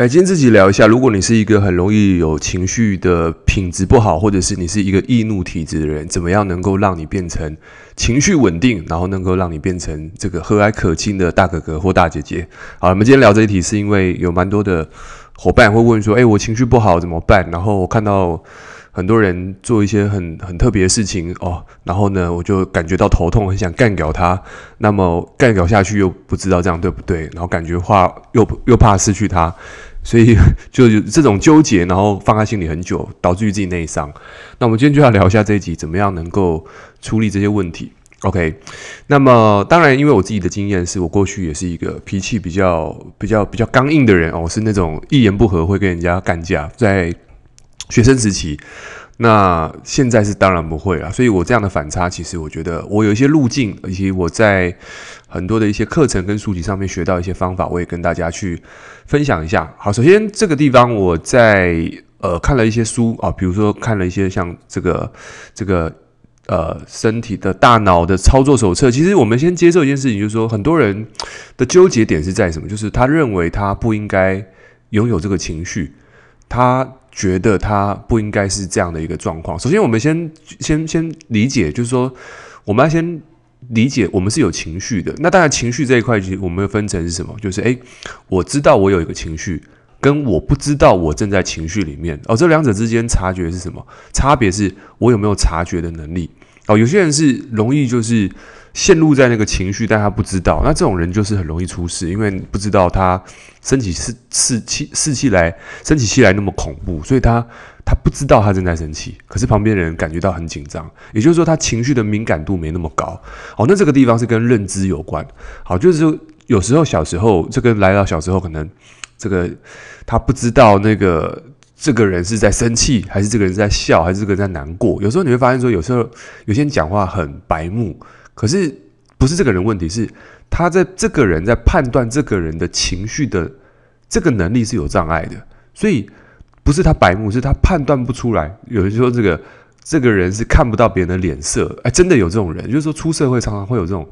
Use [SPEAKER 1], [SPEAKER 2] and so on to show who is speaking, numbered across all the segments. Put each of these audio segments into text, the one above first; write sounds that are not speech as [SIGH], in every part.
[SPEAKER 1] 来，今天自己聊一下，如果你是一个很容易有情绪的品质不好，或者是你是一个易怒体质的人，怎么样能够让你变成情绪稳定，然后能够让你变成这个和蔼可亲的大哥哥或大姐姐？好，我们今天聊这一题，是因为有蛮多的伙伴会问说，哎，我情绪不好怎么办？然后我看到。很多人做一些很很特别的事情哦，然后呢，我就感觉到头痛，很想干掉他。那么干掉下去又不知道这样对不对，然后感觉话又又怕失去他，所以 [LAUGHS] 就这种纠结，然后放在心里很久，导致于自己内伤。那我们今天就要聊一下这一集，怎么样能够处理这些问题？OK，那么当然，因为我自己的经验是我过去也是一个脾气比较比较比较刚硬的人哦，是那种一言不合会跟人家干架，在。学生时期，那现在是当然不会了。所以我这样的反差，其实我觉得我有一些路径，以及我在很多的一些课程跟书籍上面学到一些方法，我也跟大家去分享一下。好，首先这个地方我在呃看了一些书啊，比如说看了一些像这个这个呃身体的大脑的操作手册。其实我们先接受一件事情，就是说很多人的纠结点是在什么？就是他认为他不应该拥有这个情绪，他。觉得他不应该是这样的一个状况。首先，我们先先先理解，就是说，我们要先理解，我们是有情绪的。那当然，情绪这一块，其实我们分成是什么？就是，诶，我知道我有一个情绪，跟我不知道我正在情绪里面。哦，这两者之间察觉是什么？差别是我有没有察觉的能力。哦，有些人是容易就是。陷入在那个情绪，但他不知道，那这种人就是很容易出事，因为不知道他生起士士气士气来，生起气来那么恐怖，所以他他不知道他正在生气，可是旁边人感觉到很紧张，也就是说他情绪的敏感度没那么高。好，那这个地方是跟认知有关。好，就是有时候小时候这个来到小时候，可能这个他不知道那个这个人是在生气，还是这个人是在笑，还是这个人在难过。有时候你会发现说，有时候有些人讲话很白目。可是不是这个人问题，是他在这个人在判断这个人的情绪的这个能力是有障碍的，所以不是他白目，是他判断不出来。有人说这个这个人是看不到别人的脸色，哎，真的有这种人，就是说出社会常常会有这种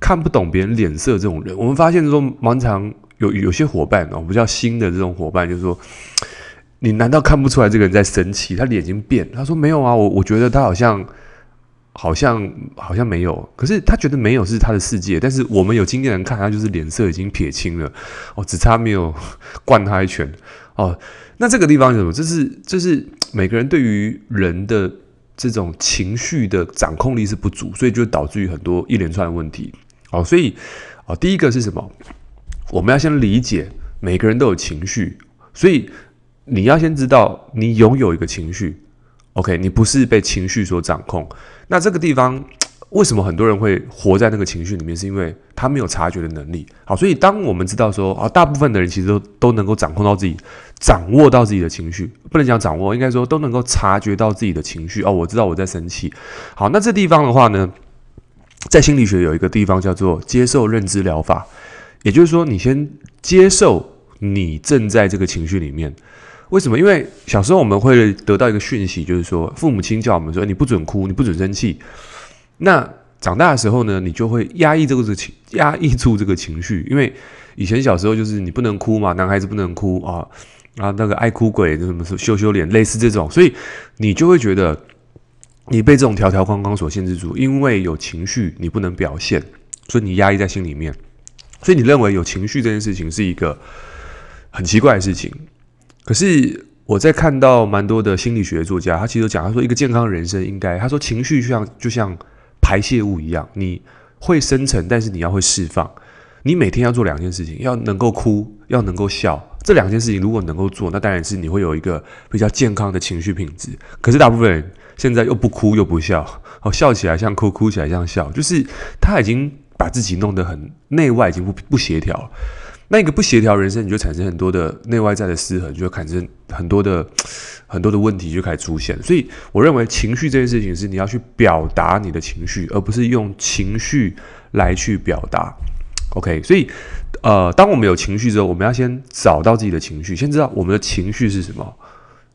[SPEAKER 1] 看不懂别人脸色这种人。我们发现说，蛮常有有些伙伴哦，比较新的这种伙伴，就是说，[TSK] 你难道看不出来这个人在生气？他脸已经变，他说没有啊，我我觉得他好像。好像好像没有，可是他觉得没有是他的世界，但是我们有经验人看他就是脸色已经撇清了，哦，只差没有 [LAUGHS] 灌他一拳，哦，那这个地方是什么？这是这是每个人对于人的这种情绪的掌控力是不足，所以就导致于很多一连串的问题，哦，所以哦，第一个是什么？我们要先理解每个人都有情绪，所以你要先知道你拥有一个情绪。OK，你不是被情绪所掌控。那这个地方为什么很多人会活在那个情绪里面？是因为他没有察觉的能力。好，所以当我们知道说啊，大部分的人其实都都能够掌控到自己，掌握到自己的情绪，不能讲掌握，应该说都能够察觉到自己的情绪。哦，我知道我在生气。好，那这地方的话呢，在心理学有一个地方叫做接受认知疗法，也就是说，你先接受你正在这个情绪里面。为什么？因为小时候我们会得到一个讯息，就是说父母亲叫我们说，你不准哭，你不准生气。那长大的时候呢，你就会压抑这个情，[LAUGHS] 压抑住这个情绪。因为以前小时候就是你不能哭嘛，男孩子不能哭啊，啊那个爱哭鬼就什么羞羞脸，类似这种，所以你就会觉得你被这种条条框框所限制住，因为有情绪你不能表现，所以你压抑在心里面。所以你认为有情绪这件事情是一个很奇怪的事情。可是我在看到蛮多的心理学作家，他其实讲，他说一个健康人生应该，他说情绪像就像排泄物一样，你会生成，但是你要会释放。你每天要做两件事情，要能够哭，要能够笑。这两件事情如果能够做，那当然是你会有一个比较健康的情绪品质。可是大部分人现在又不哭又不笑，哦，笑起来像哭，哭起来像笑，就是他已经把自己弄得很内外已经不不协调。那一个不协调人生，你就产生很多的内外在的失衡，就会产生很多的 [TSK] 很多的问题就开始出现。所以，我认为情绪这件事情是你要去表达你的情绪，而不是用情绪来去表达。OK，所以，呃，当我们有情绪之后，我们要先找到自己的情绪，先知道我们的情绪是什么。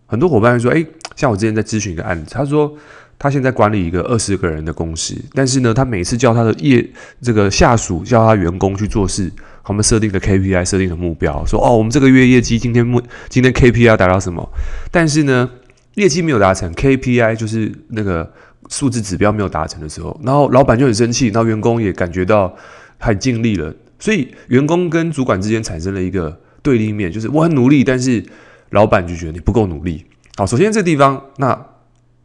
[SPEAKER 1] 很多伙伴会说：“诶，像我之前在咨询一个案子，他说他现在管理一个二十个人的公司，但是呢，他每次叫他的业这个下属叫他员工去做事。”他们设定的 KPI 设定的目标，说哦，我们这个月业绩今天目今天 KPI 达到什么？但是呢，业绩没有达成，KPI 就是那个数字指标没有达成的时候，然后老板就很生气，然后员工也感觉到很尽力了，所以员工跟主管之间产生了一个对立面，就是我很努力，但是老板就觉得你不够努力。好，首先这地方，那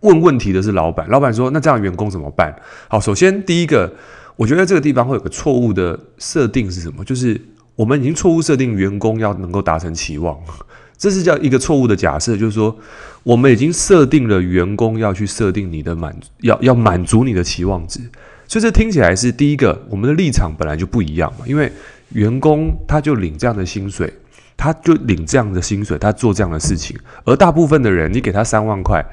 [SPEAKER 1] 问问题的是老板，老板说那这样员工怎么办？好，首先第一个，我觉得这个地方会有个错误的设定是什么？就是我们已经错误设定员工要能够达成期望。[LAUGHS] 这是叫一个错误的假设，就是说，我们已经设定了员工要去设定你的满，要要满足你的期望值，所以这听起来是第一个，我们的立场本来就不一样嘛，因为员工他就领这样的薪水，他就领这样的薪水，他做这样的事情，而大部分的人，你给他三万块，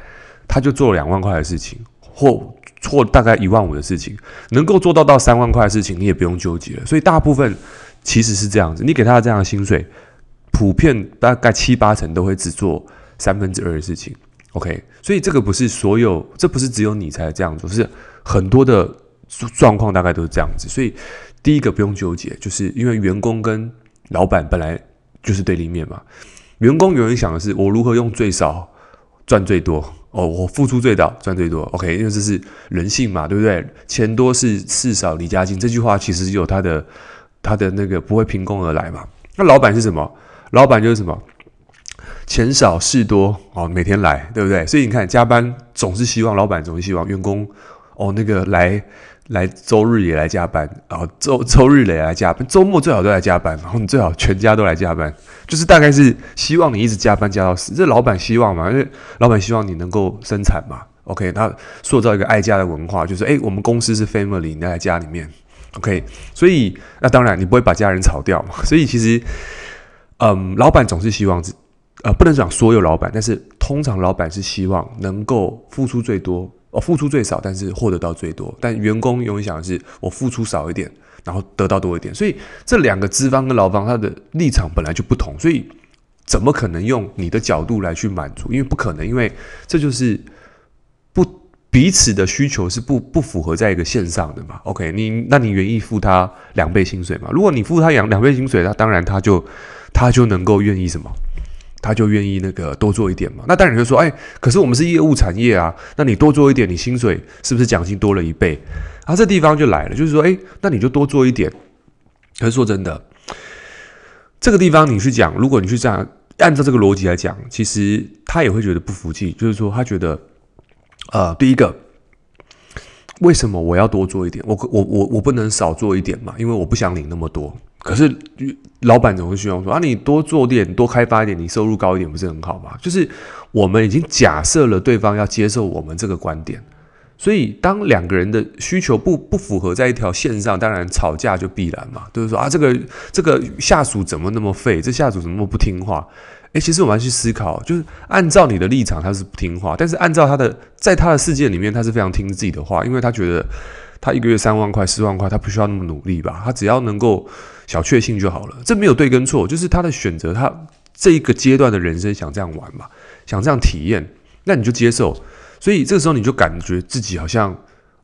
[SPEAKER 1] 他就做两万块的事情，或错大概一万五的事情，能够做到到三万块的事情，你也不用纠结了，所以大部分其实是这样子，你给他的这样的薪水。普遍大概七八成都会只做三分之二的事情，OK，所以这个不是所有，这不是只有你才这样做，是很多的状况大概都是这样子。所以第一个不用纠结，就是因为员工跟老板本来就是对立面嘛。员工永远想的是我如何用最少赚最多哦，我付出最大赚最多，OK，因为这是人性嘛，对不对？钱多是事少离家近，这句话其实有他的他的那个不会凭空而来嘛。那老板是什么？老板就是什么，钱少事多哦，每天来，对不对？所以你看，加班总是希望老板总是希望员工哦，那个来来周日也来加班，然后周周日也来加班，周末最好都来加班，然后你最好全家都来加班，就是大概是希望你一直加班加到死。这老板希望嘛，因为老板希望你能够生产嘛。OK，他塑造一个爱家的文化，就是诶，我们公司是 family，你在家里面。OK，所以那当然你不会把家人炒掉嘛。所以其实。嗯，老板总是希望，呃，不能讲所有老板，但是通常老板是希望能够付出最多，我，付出最少，但是获得到最多。但员工永远想的是，我付出少一点，然后得到多一点。所以这两个资方跟劳方他的立场本来就不同，所以怎么可能用你的角度来去满足？因为不可能，因为这就是不彼此的需求是不不符合在一个线上的嘛。OK，你那你愿意付他两倍薪水吗？如果你付他两两倍薪水，那当然他就。他就能够愿意什么？他就愿意那个多做一点嘛。那当然就说，哎，可是我们是业务产业啊，那你多做一点，你薪水是不是奖金多了一倍？啊，这地方就来了，就是说，哎，那你就多做一点。可是说真的，这个地方你去讲，如果你去这样按照这个逻辑来讲，其实他也会觉得不服气，就是说他觉得，呃，第一个，为什么我要多做一点？我我我我不能少做一点嘛？因为我不想领那么多。可是，老板总会希望说啊，你多做点，多开发一点，你收入高一点，不是很好吗？就是我们已经假设了对方要接受我们这个观点，所以当两个人的需求不不符合在一条线上，当然吵架就必然嘛。就是说啊，这个这个下属怎么那么废？这下属怎么那么不听话？诶，其实我们要去思考，就是按照你的立场，他是不听话，但是按照他的，在他的世界里面，他是非常听自己的话，因为他觉得他一个月三万块、四万块，他不需要那么努力吧？他只要能够。小确幸就好了，这没有对跟错，就是他的选择，他这一个阶段的人生想这样玩嘛，想这样体验，那你就接受。所以这个时候你就感觉自己好像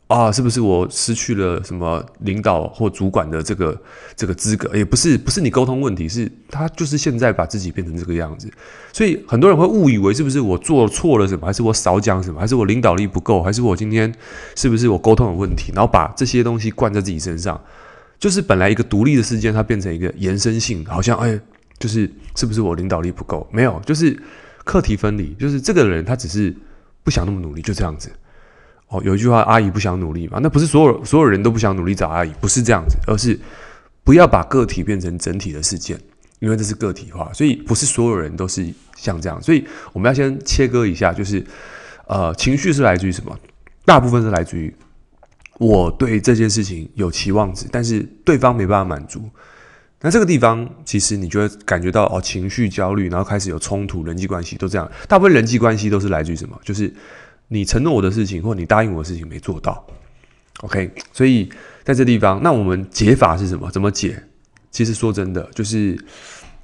[SPEAKER 1] 啊，是不是我失去了什么领导或主管的这个这个资格？也不是，不是你沟通问题，是他就是现在把自己变成这个样子。所以很多人会误以为是不是我做错了什么，还是我少讲什么，还是我领导力不够，还是我今天是不是我沟通有问题？然后把这些东西灌在自己身上。就是本来一个独立的事件，它变成一个延伸性，好像哎，就是是不是我领导力不够？没有，就是课题分离，就是这个人他只是不想那么努力，就这样子。哦，有一句话，阿姨不想努力嘛，那不是所有所有人都不想努力找阿姨，不是这样子，而是不要把个体变成整体的事件，因为这是个体化，所以不是所有人都是像这样，所以我们要先切割一下，就是呃，情绪是来自于什么？大部分是来自于。我对这件事情有期望值，但是对方没办法满足。那这个地方，其实你就会感觉到哦，情绪焦虑，然后开始有冲突，人际关系都这样。大部分人际关系都是来自于什么？就是你承诺我的事情，或你答应我的事情没做到。OK，所以在这地方，那我们解法是什么？怎么解？其实说真的，就是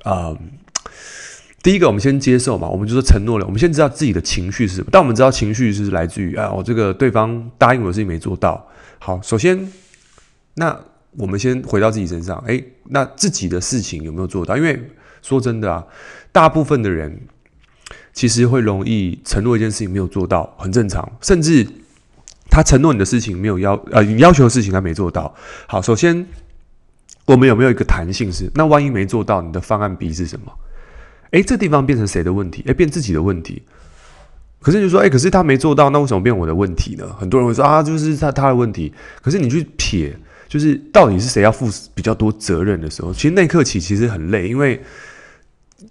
[SPEAKER 1] 啊、第一个我们先接受嘛，我们就说承诺了，我们先知道自己的情绪是什么。但我们知道情绪是来自于啊，我这个对方答应我的事情没做到。好，首先，那我们先回到自己身上，诶，那自己的事情有没有做到？因为说真的啊，大部分的人其实会容易承诺一件事情没有做到，很正常。甚至他承诺你的事情没有要，呃，你要求的事情他没做到。好，首先我们有没有一个弹性是？那万一没做到，你的方案 B 是什么？诶，这地方变成谁的问题？诶，变自己的问题。可是你说，诶，可是他没做到，那为什么变我的问题呢？很多人会说啊，就是他他的问题。可是你去撇。就是到底是谁要负比较多责任的时候，其实那一刻起其实很累，因为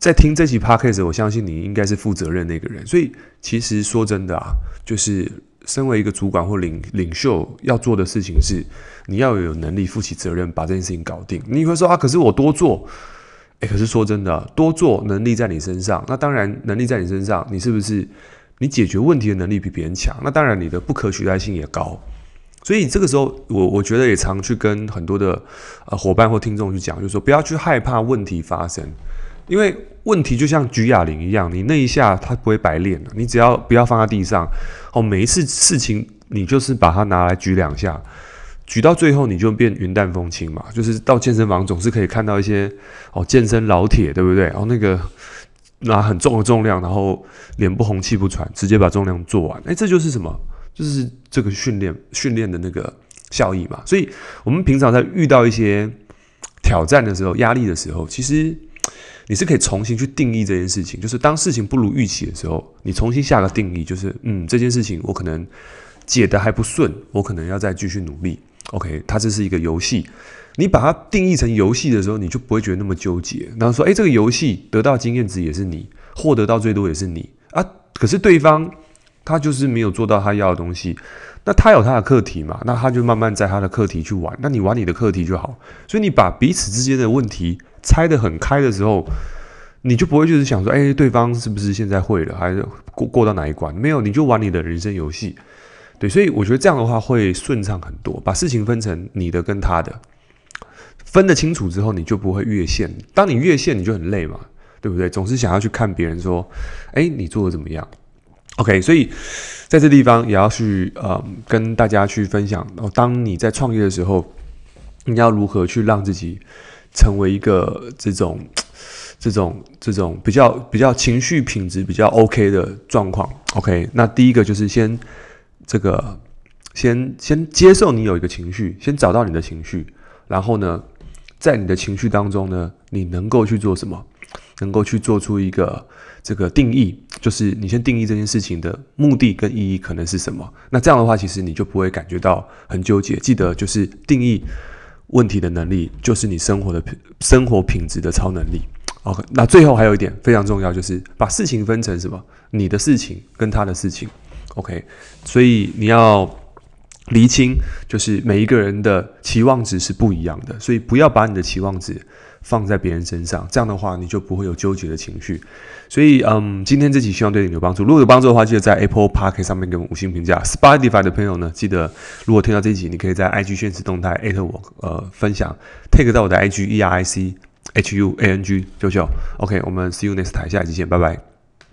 [SPEAKER 1] 在听这期 podcast，我相信你应该是负责任那个人。所以其实说真的啊，就是身为一个主管或领领袖要做的事情是，你要有能力负起责任，把这件事情搞定。你会说啊，可是我多做，诶，可是说真的，多做能力在你身上，那当然能力在你身上，你是不是你解决问题的能力比别人强？那当然你的不可取代性也高。所以这个时候，我我觉得也常去跟很多的呃伙伴或听众去讲，就是说不要去害怕问题发生，因为问题就像举哑铃一样，你那一下它不会白练的，你只要不要放在地上，哦，每一次事情你就是把它拿来举两下，举到最后你就变云淡风轻嘛，就是到健身房总是可以看到一些哦健身老铁，对不对？然哦，那个拿很重的重量，然后脸不红气不喘，直接把重量做完，哎，这就是什么？就是这个训练训练的那个效益嘛，所以我们平常在遇到一些挑战的时候、压力的时候，其实你是可以重新去定义这件事情。就是当事情不如预期的时候，你重新下个定义，就是嗯，这件事情我可能解得还不顺，我可能要再继续努力。OK，它这是一个游戏，你把它定义成游戏的时候，你就不会觉得那么纠结。然后说，诶，这个游戏得到经验值也是你，获得到最多也是你啊，可是对方。他就是没有做到他要的东西，那他有他的课题嘛？那他就慢慢在他的课题去玩，那你玩你的课题就好。所以你把彼此之间的问题拆得很开的时候，你就不会就是想说，哎，对方是不是现在会了，还是过过到哪一关？没有，你就玩你的人生游戏。对，所以我觉得这样的话会顺畅很多。把事情分成你的跟他的，分得清楚之后，你就不会越线。当你越线，你就很累嘛，对不对？总是想要去看别人说，哎，你做的怎么样？OK，所以在这地方也要去呃跟大家去分享哦。当你在创业的时候，你要如何去让自己成为一个这种这种这种比较比较情绪品质比较 OK 的状况？OK，那第一个就是先这个先先接受你有一个情绪，先找到你的情绪，然后呢，在你的情绪当中呢，你能够去做什么？能够去做出一个这个定义，就是你先定义这件事情的目的跟意义可能是什么。那这样的话，其实你就不会感觉到很纠结。记得，就是定义问题的能力，就是你生活的生活品质的超能力。OK，那最后还有一点非常重要，就是把事情分成什么？你的事情跟他的事情。OK，所以你要厘清，就是每一个人的期望值是不一样的，所以不要把你的期望值。放在别人身上，这样的话你就不会有纠结的情绪。所以，嗯，今天这期希望对你有帮助。如果有帮助的话，记得在 Apple Park 上面给我们五星评价。Spotify 的朋友呢，记得如果听到这一集，你可以在 IG 限时动态艾特我，呃，分享 Take 到我的 IG E R I C H U A N G 九九。OK，我们 See you next 台下一期见，拜拜。